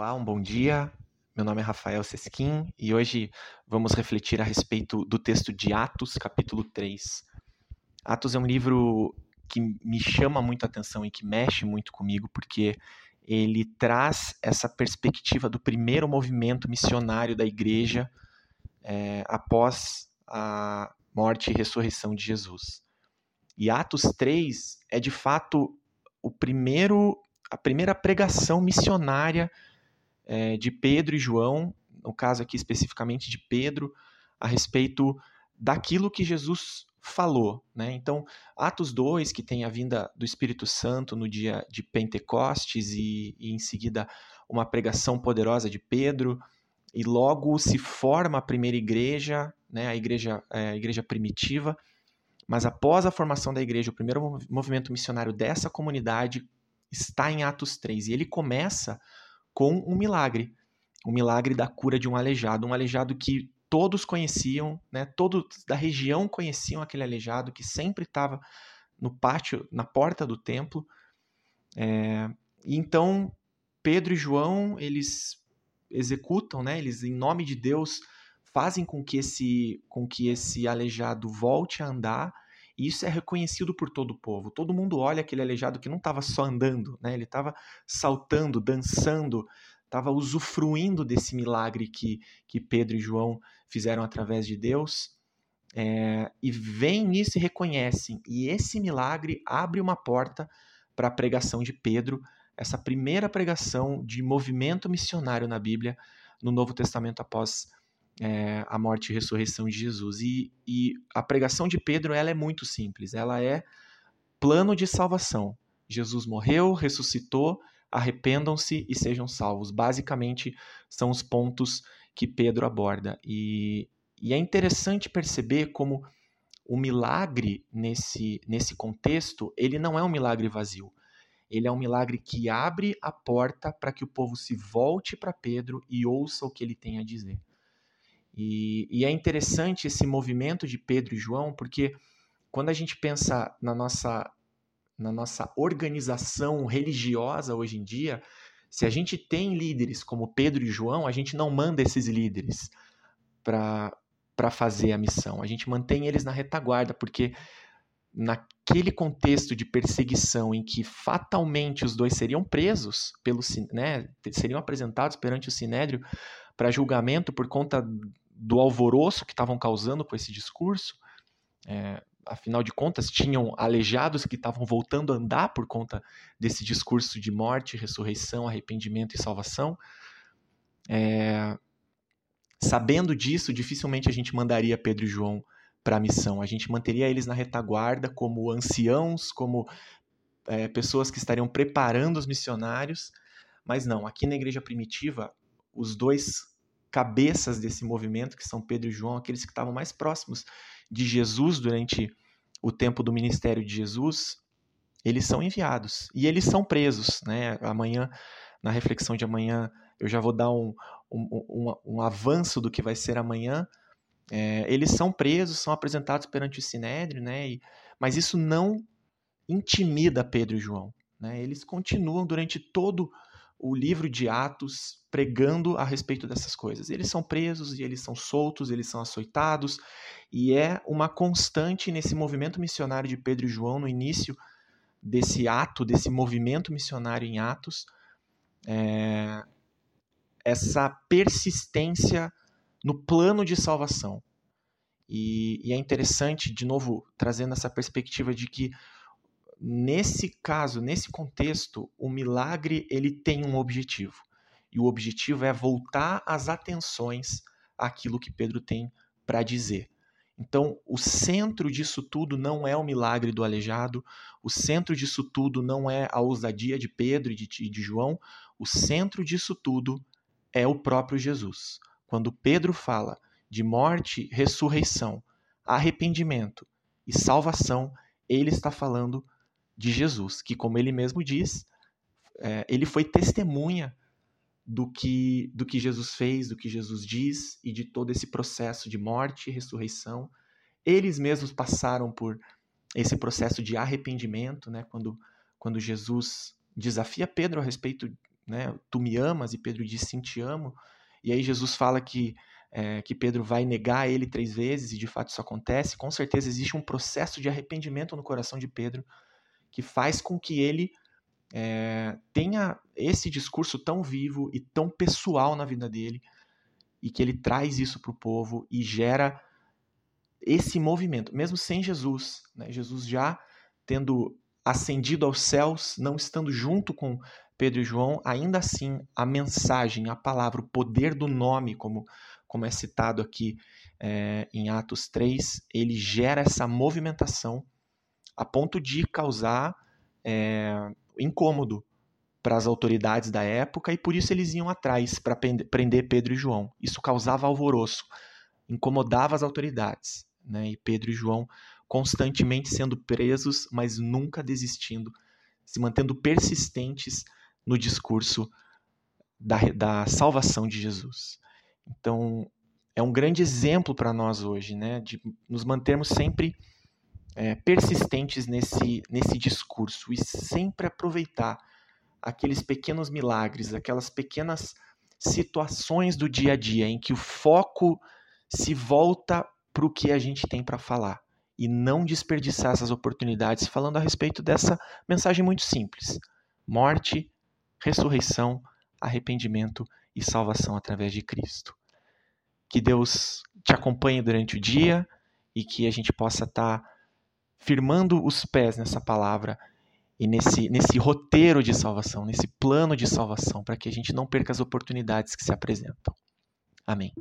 Olá, um bom dia. Meu nome é Rafael Sesquim e hoje vamos refletir a respeito do texto de Atos, capítulo 3. Atos é um livro que me chama muito a atenção e que mexe muito comigo, porque ele traz essa perspectiva do primeiro movimento missionário da igreja é, após a morte e ressurreição de Jesus. E Atos 3 é de fato o primeiro a primeira pregação missionária é, de Pedro e João, no caso aqui especificamente de Pedro, a respeito daquilo que Jesus falou. Né? Então, Atos 2, que tem a vinda do Espírito Santo no dia de Pentecostes e, e em seguida uma pregação poderosa de Pedro, e logo se forma a primeira igreja, né, a igreja, é, a igreja primitiva, mas após a formação da igreja, o primeiro movimento missionário dessa comunidade está em Atos 3. E ele começa com um milagre. O milagre da cura de um aleijado. Um aleijado que todos conheciam, né? todos da região conheciam aquele aleijado que sempre estava no pátio, na porta do templo. É, e então Pedro e João eles executam, né? Eles em nome de Deus fazem com que esse com que esse aleijado volte a andar isso é reconhecido por todo o povo. Todo mundo olha aquele aleijado que não estava só andando, né? ele estava saltando, dançando, estava usufruindo desse milagre que, que Pedro e João fizeram através de Deus. É, e veem nisso e reconhecem. E esse milagre abre uma porta para a pregação de Pedro, essa primeira pregação de movimento missionário na Bíblia, no Novo Testamento após é, a morte e ressurreição de Jesus. E, e a pregação de Pedro ela é muito simples, ela é plano de salvação. Jesus morreu, ressuscitou, arrependam-se e sejam salvos. Basicamente, são os pontos que Pedro aborda. E, e é interessante perceber como o milagre nesse, nesse contexto, ele não é um milagre vazio. Ele é um milagre que abre a porta para que o povo se volte para Pedro e ouça o que ele tem a dizer. E, e, é interessante esse movimento de Pedro e João, porque quando a gente pensa na nossa, na nossa organização religiosa hoje em dia, se a gente tem líderes como Pedro e João, a gente não manda esses líderes para fazer a missão. A gente mantém eles na retaguarda, porque naquele contexto de perseguição em que fatalmente os dois seriam presos pelo né, seriam apresentados perante o sinédrio para julgamento por conta do alvoroço que estavam causando com esse discurso. É, afinal de contas, tinham aleijados que estavam voltando a andar por conta desse discurso de morte, ressurreição, arrependimento e salvação. É, sabendo disso, dificilmente a gente mandaria Pedro e João para a missão. A gente manteria eles na retaguarda como anciãos, como é, pessoas que estariam preparando os missionários. Mas não, aqui na igreja primitiva, os dois cabeças desse movimento, que são Pedro e João, aqueles que estavam mais próximos de Jesus durante o tempo do ministério de Jesus, eles são enviados e eles são presos. Né? Amanhã, na reflexão de amanhã, eu já vou dar um, um, um, um avanço do que vai ser amanhã. É, eles são presos, são apresentados perante o Sinédrio, né? E, mas isso não intimida Pedro e João. Né? Eles continuam durante todo o livro de Atos pregando a respeito dessas coisas. Eles são presos e eles são soltos, eles são açoitados, e é uma constante nesse movimento missionário de Pedro e João, no início desse ato, desse movimento missionário em Atos, é, essa persistência no plano de salvação. E, e é interessante, de novo, trazendo essa perspectiva de que nesse caso, nesse contexto, o milagre ele tem um objetivo. E o objetivo é voltar as atenções àquilo que Pedro tem para dizer. Então, o centro disso tudo não é o milagre do aleijado, o centro disso tudo não é a ousadia de Pedro e de, de João, o centro disso tudo é o próprio Jesus. Quando Pedro fala de morte, ressurreição, arrependimento e salvação, ele está falando de Jesus, que, como ele mesmo diz, é, ele foi testemunha do que, do que Jesus fez, do que Jesus diz e de todo esse processo de morte e ressurreição. Eles mesmos passaram por esse processo de arrependimento, né? quando, quando Jesus desafia Pedro a respeito né? Tu me amas? E Pedro diz, sim, te amo. E aí Jesus fala que, é, que Pedro vai negar ele três vezes, e de fato isso acontece. Com certeza existe um processo de arrependimento no coração de Pedro que faz com que ele é, tenha esse discurso tão vivo e tão pessoal na vida dele, e que ele traz isso para o povo e gera esse movimento, mesmo sem Jesus. Né? Jesus já tendo ascendido aos céus, não estando junto com Pedro e João, ainda assim a mensagem, a palavra, o poder do nome, como, como é citado aqui é, em Atos 3, ele gera essa movimentação a ponto de causar é, incômodo para as autoridades da época e por isso eles iam atrás para prender Pedro e João. Isso causava alvoroço, incomodava as autoridades. Né? E Pedro e João constantemente sendo presos, mas nunca desistindo, se mantendo persistentes no discurso da, da salvação de Jesus. Então, é um grande exemplo para nós hoje, né, de nos mantermos sempre é, persistentes nesse, nesse discurso e sempre aproveitar aqueles pequenos milagres, aquelas pequenas situações do dia a dia em que o foco se volta para o que a gente tem para falar e não desperdiçar essas oportunidades falando a respeito dessa mensagem muito simples: morte, ressurreição, arrependimento e salvação através de Cristo. Que Deus te acompanhe durante o dia e que a gente possa estar tá firmando os pés nessa palavra e nesse, nesse roteiro de salvação, nesse plano de salvação, para que a gente não perca as oportunidades que se apresentam. Amém.